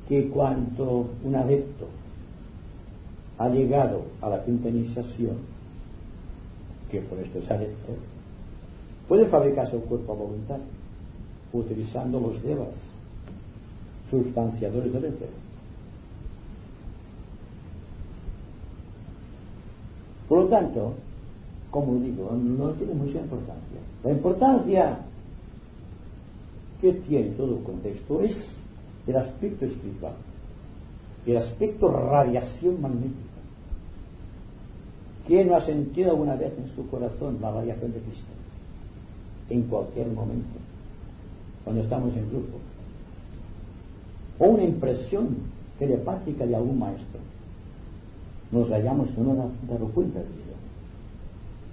que cuando un adepto ha llegado a la quinta iniciación, que por esto es adepto, puede fabricar su cuerpo a voluntad, utilizando los devas, sustanciadores del. Por lo tanto, como digo, no tiene mucha importancia. La importancia que tiene todo el contexto es el aspecto espiritual, el aspecto radiación magnética. ¿Quién no ha sentido alguna vez en su corazón la radiación de Cristo? En cualquier momento, cuando estamos en grupo. O una impresión telepática de algún maestro. Nos hallamos no dado cuenta de ello.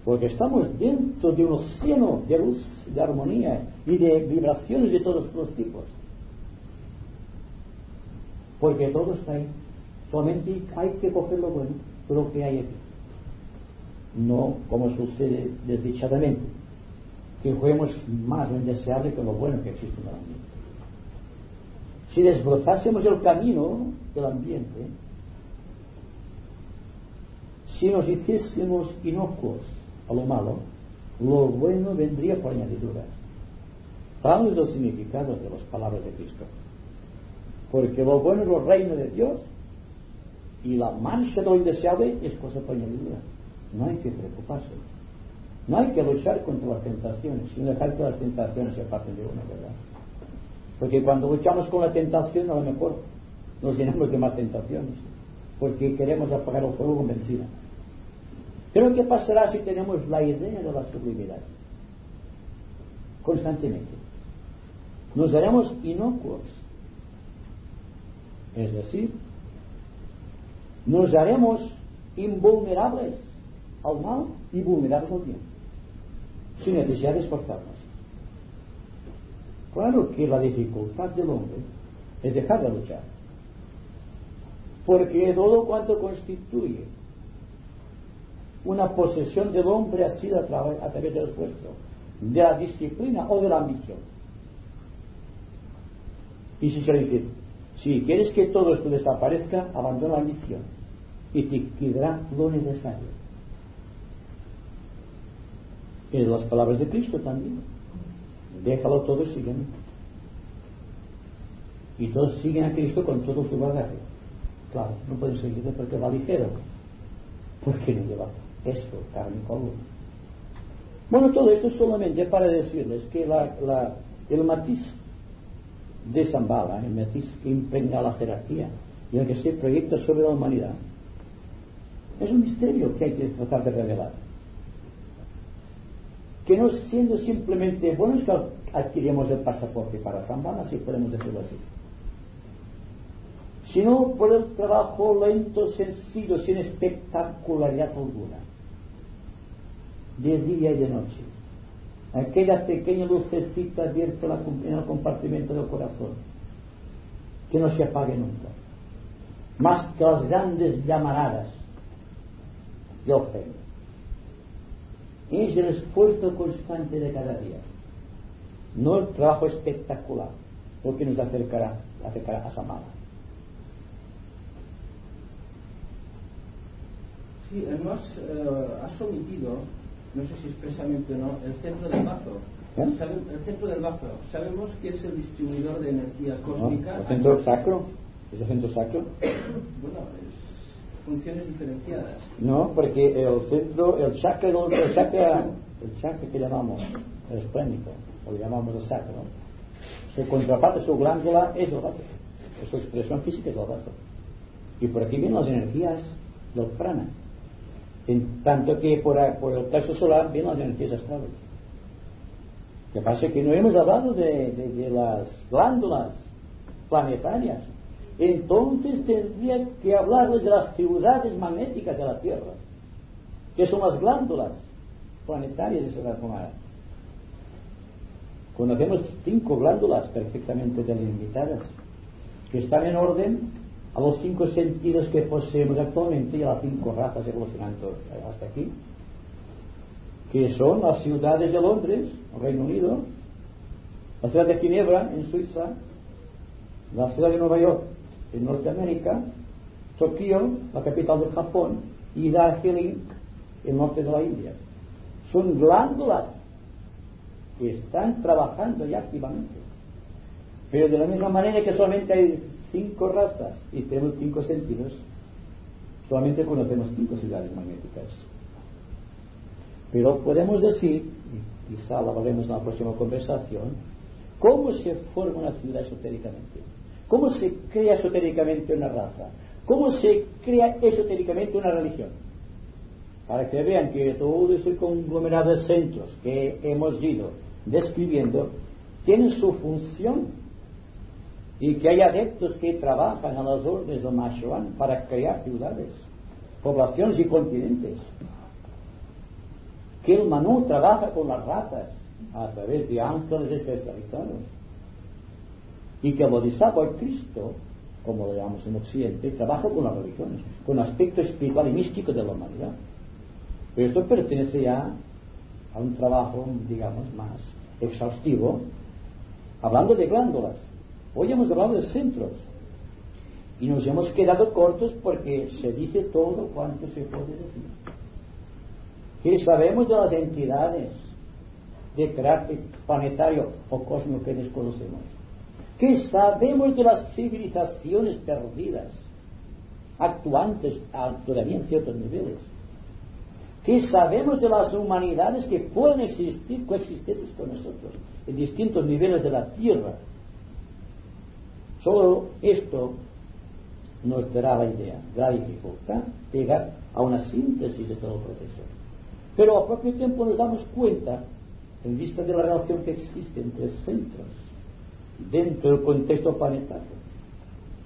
Porque estamos dentro de un océano de luz, de armonía y de vibraciones de todos los tipos. Porque todo está ahí. Solamente hay que coger lo bueno, lo que hay aquí no como sucede desdichadamente, que juguemos más lo indeseable que lo bueno que existe en el ambiente. Si desbrozásemos el camino del ambiente, si nos hiciésemos inocuos a lo malo, lo bueno vendría por añadidura. Tal es el significado de las palabras de Cristo. Porque lo bueno es el reino de Dios y la mancha de lo indeseable es cosa por añadidura. No hay que preocuparse. No hay que luchar contra las tentaciones, sino dejar que las tentaciones se pasen de una, ¿verdad? Porque cuando luchamos con la tentación, a lo mejor nos llenamos de más tentaciones, porque queremos apagar el fuego con benzina. Pero ¿qué pasará si tenemos la idea de la sublimidad? Constantemente. Nos haremos inocuos. Es decir, nos haremos invulnerables al mal y vulnerables al bien, sin necesidad de esforzarnos. Claro que la dificultad del hombre es dejar de luchar, porque todo cuanto constituye una posesión del hombre ha sido a, través, a través del esfuerzo, de la disciplina o de la ambición. Y si se dice, si quieres que todo esto desaparezca, abandona la ambición y te quedará lo necesario en las palabras de Cristo también. Déjalo todo y sígueme. Y todos siguen a Cristo con todo su bagaje. Claro, no pueden seguirle porque va ligero. Porque no lleva eso, carne color. Bueno, todo esto solamente para decirles que el matiz de Zambala, el matiz que impregna la jerarquía y el que se proyecta sobre la humanidad, es un misterio que hay que tratar de revelar que no siendo simplemente buenos que adquirimos el pasaporte para Zambala, si podemos decirlo así, sino por el trabajo lento, sencillo, sin espectacularidad alguna, de día y de noche. Aquella pequeña lucecita abierta en el compartimento del corazón, que no se apague nunca, más que las grandes llamaradas del cielo. Es el esfuerzo constante de cada día, no el trabajo espectacular, lo que nos acercará, acercará a Samara. Sí, además eh, has omitido, no sé si expresamente o no, el centro del bazo. ¿Eh? Sabe- el centro del bazo. Sabemos que es el distribuidor de energía cósmica. ¿El centro sacro? ¿Es el centro sacro? Bueno, es funciones diferenciadas. No, porque el centro, el chakra, el chakra, el chakra que llamamos el esplénico, o llamamos el sacro, su contraparte, su glándula es el bazo. Su expresión física es el bazo. Y por aquí vienen las energías del prana. En tanto que por, por el plexo solar vienen las energías astrales. Lo que pasa es que no hemos hablado de, las glándulas planetarias. Entonces tendría que hablarles de las ciudades magnéticas de la Tierra, que son las glándulas planetarias de Santa. Conocemos cinco glándulas perfectamente delimitadas, que están en orden a los cinco sentidos que poseemos actualmente y a las cinco razas evolucionando hasta aquí, que son las ciudades de Londres, Reino Unido, la ciudad de Ginebra, en Suiza, la ciudad de Nueva York, en Norteamérica, Tokio, la capital del Japón, y Darjeeling, el norte de la India. Son glándulas que están trabajando ya activamente. Pero de la misma manera que solamente hay cinco razas y tenemos cinco sentidos, solamente conocemos cinco ciudades magnéticas. Pero podemos decir, y quizá lo hablaremos en la próxima conversación, cómo se forma una ciudad esotéricamente, cómo se crea esotéricamente una raza, cómo se crea esotéricamente una religión. Para que vean que todo ese conglomerado de centros que hemos ido describiendo tienen su función y que hay adeptos que trabajan a las órdenes de Mashoan para crear ciudades, poblaciones y continentes. Que el Manú trabaja con las razas a través de ángeles especializados. Y que el Bodhisattva, el Cristo, como lo llamamos en Occidente, trabaja con las religiones, con aspecto espiritual y místico de la humanidad. Pero esto pertenece ya a un trabajo, digamos, más exhaustivo, hablando de glándulas. Hoy hemos hablado de centros y nos hemos quedado cortos porque se dice todo cuanto se puede decir. ¿Qué sabemos de las entidades de carácter planetario o cósmico que desconocemos? ¿Qué sabemos de las civilizaciones perdidas, actuantes a- todavía en ciertos niveles? ¿Qué sabemos de las humanidades que pueden existir coexistentes con nosotros en distintos niveles de la Tierra? Solo esto nos dará la idea, la dificultad llegar a una síntesis de todo el proceso. Pero al propio tiempo nos damos cuenta, en vista de la relación que existe entre centros dentro del contexto planetario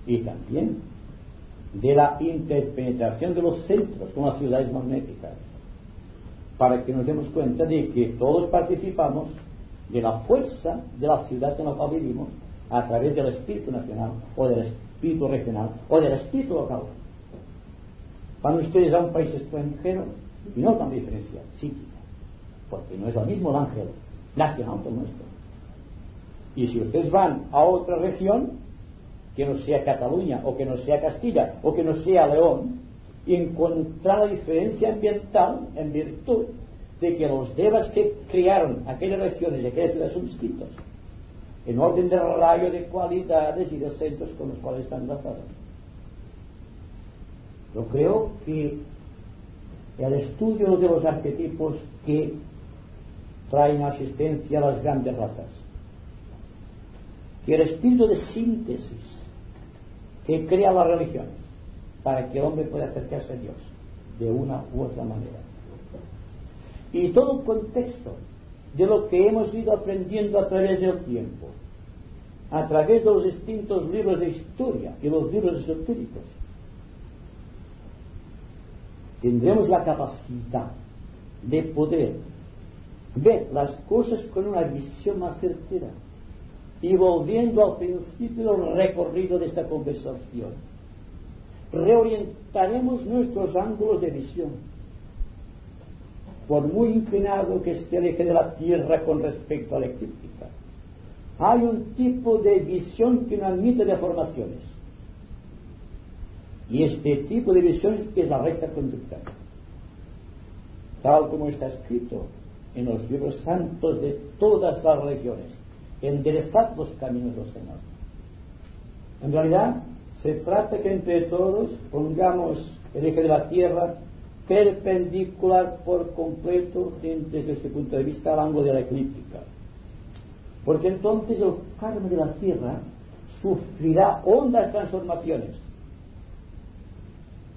y también de la interpenetración de los centros con las ciudades magnéticas, para que nos demos cuenta de que todos participamos de la fuerza de la ciudad en la cual a través del espíritu nacional o del espíritu regional o del espíritu local. Van ustedes a un país extranjero y notan diferencia psíquica, porque no es lo mismo el ángel nacional que el nuestro. Y si ustedes van a otra región, que no sea Cataluña, o que no sea Castilla, o que no sea León, y encontrar la diferencia ambiental en virtud de que los devas que crearon aquellas regiones y aquellas ciudades son distintos, en orden de rayo de cualidades y de centros con los cuales están enlazados. Yo creo que el estudio de los arquetipos que traen asistencia a las grandes razas, que el espíritu de síntesis que crea las religiones para que el hombre pueda acercarse a Dios de una u otra manera. Y todo el contexto de lo que hemos ido aprendiendo a través del tiempo, a través de los distintos libros de historia y los libros esotéricos, tendremos la capacidad de poder ver las cosas con una visión más certera Y volviendo al principio del recorrido de esta conversación, reorientaremos nuestros ángulos de visión. Por muy inclinado que esté el eje de la Tierra con respecto a la eclíptica, hay un tipo de visión que no admite deformaciones. Y este tipo de visión es la recta conducta. Tal como está escrito en los libros santos de todas las religiones. Enderezad los caminos del Señor. En realidad, se trata que entre todos pongamos el eje de la Tierra perpendicular por completo desde ese punto de vista al ángulo de la eclíptica. Porque entonces el karma de la Tierra sufrirá hondas transformaciones.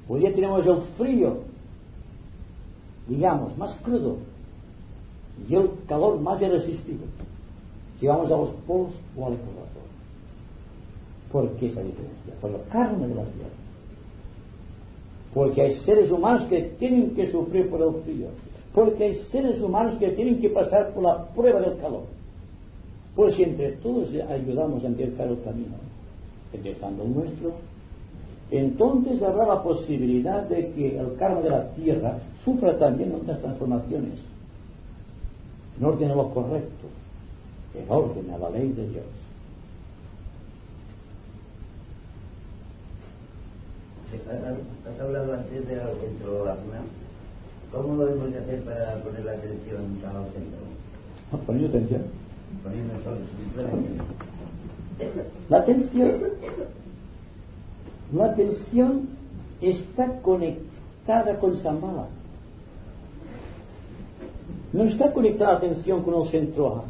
Hoy día tenemos el frío, digamos, más crudo, y el calor más irresistible. Si vamos a los polos o al ecuador. ¿Por qué esa diferencia? Por el karma de la tierra. Porque hay seres humanos que tienen que sufrir por el frío. Porque hay seres humanos que tienen que pasar por la prueba del calor. Pues si entre todos ayudamos a empezar el camino, empezando el nuestro, entonces habrá la posibilidad de que el karma de la tierra sufra también otras transformaciones en orden a lo correcto, en orden a la ley de Dios. Has hablado antes del centro Agna. ¿Cómo debemos hacer para poner la atención al centro? Ah, poniendo atención. Poniendo La atención, la atención está conectada con Sambhala. No está conectada la atención con el centro.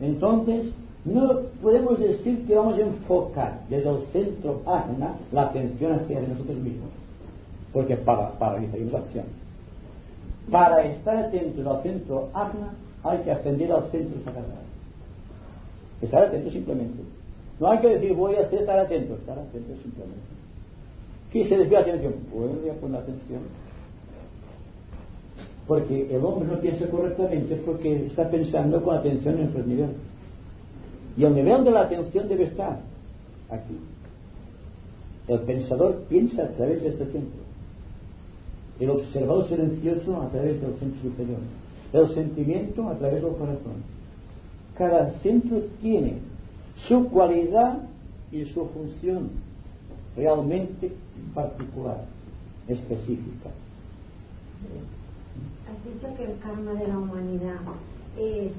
Entonces, no podemos decir que vamos a enfocar desde el centro agna la atención hacia nosotros mismos, porque para, la acción. Para estar atentos al centro agna hay que ascender al centro sagrado. Estar atento simplemente. No hay que decir voy a estar atento, estar atento simplemente. ¿Qué se desvía la atención? Vuelve a poner atención. Porque el hombre no piensa correctamente porque está pensando con atención en otros niveles. Y el nivel de la atención debe estar aquí. El pensador piensa a través de este centro. El observador silencioso a través del centro superior. El sentimiento a través del corazón. Cada centro tiene su cualidad y su función realmente particular, específica. Has dicho que el karma de la humanidad es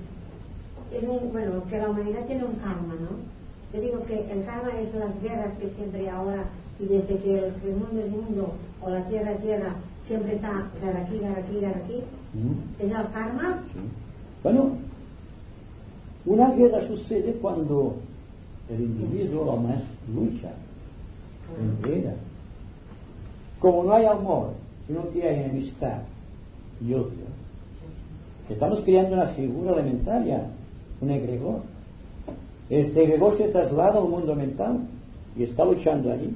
es un, bueno, que la humanidad tiene un karma, ¿no? Yo digo que el karma es las guerras que siempre ahora, y desde que el, mundo es mundo, o la tierra es tierra, siempre está guerra aquí, guerra aquí, guerra aquí. ¿Es el karma? Bueno, una guerra sucede cuando el individuo, la más lucha, guerra. Como no hay amor, sino que hay enemistad y odio, estamos creando una figura elementaria un egregor. Este egregor se traslada al mundo mental y está luchando allí.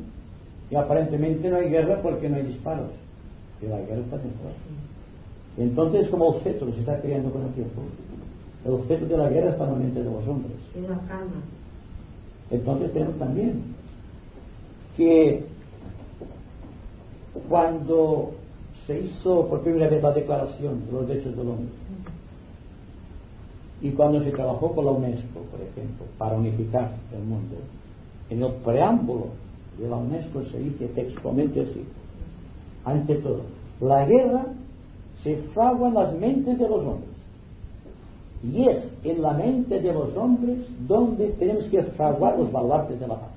Y aparentemente no hay guerra porque no hay disparos. Pero la guerra está dentro. Entonces, como objeto se está creando con el tiempo. El objeto de la guerra está en la mente de los hombres. Entonces tenemos también que cuando se hizo por primera vez la declaración de los derechos del hombre, y cuando se trabajó con la UNESCO, por ejemplo, para unificar el mundo, en el preámbulo de la UNESCO se dice textualmente así, ante todo, la guerra se fragua en las mentes de los hombres. Y es en la mente de los hombres donde tenemos que fraguar los baluartes de la paz.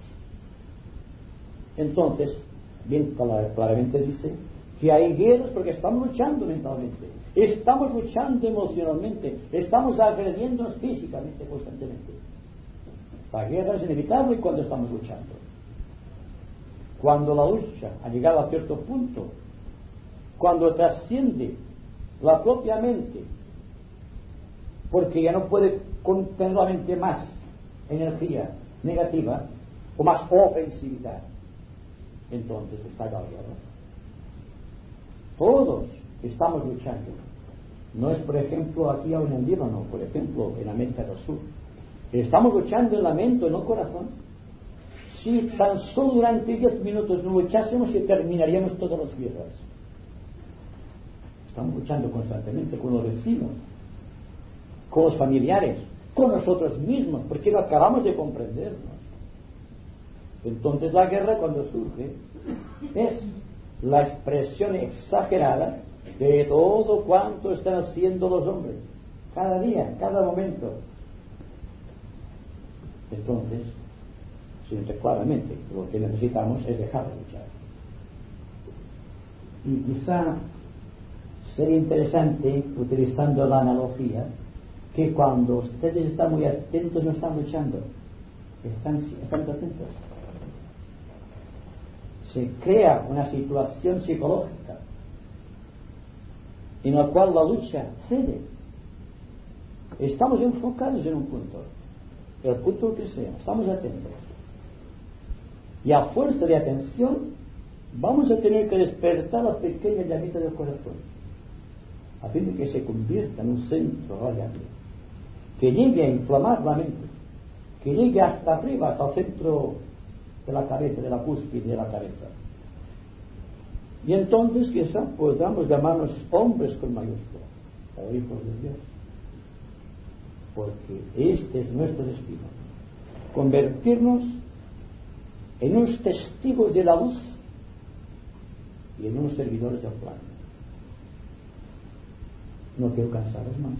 Entonces, bien claramente dice que hay guerras porque estamos luchando mentalmente Estamos luchando emocionalmente, estamos agrediéndonos físicamente constantemente. La guerra es inevitable cuando estamos luchando. Cuando la lucha ha llegado a cierto punto, cuando trasciende la propia mente, porque ya no puede contener la mente más energía negativa o más ofensividad, entonces está la guerra. Todos estamos luchando. No es, por ejemplo, aquí aún en Líbano, por ejemplo, en América del Sur. Estamos luchando en la mente, en el corazón. Si tan solo durante diez minutos no luchásemos terminaríamos todas las guerras. Estamos luchando constantemente con los vecinos, con los familiares, con nosotros mismos, porque no acabamos de comprendernos. Entonces la guerra cuando surge es la expresión exagerada de todo cuanto están haciendo los hombres, cada día, cada momento. Entonces, claramente, lo que necesitamos es dejar de luchar. Y quizá sería interesante, utilizando la analogía, que cuando ustedes están muy atentos no están luchando, están, están atentos se crea una situación psicológica en la cual la lucha cede. Estamos enfocados en un punto, el punto que sea, estamos atentos. Y a fuerza de atención vamos a tener que despertar la pequeña llamita del corazón, a fin de que se convierta en un centro radiante, que llegue a inflamar la mente, que llegue hasta arriba, hasta el centro de la cabeza, de la cúspide de la cabeza. Y entonces quizá podamos llamarnos hombres con mayúscula, o hijos de Dios. Porque este es nuestro destino. Convertirnos en unos testigos de la luz y en unos servidores del plan. No quiero cansaros más.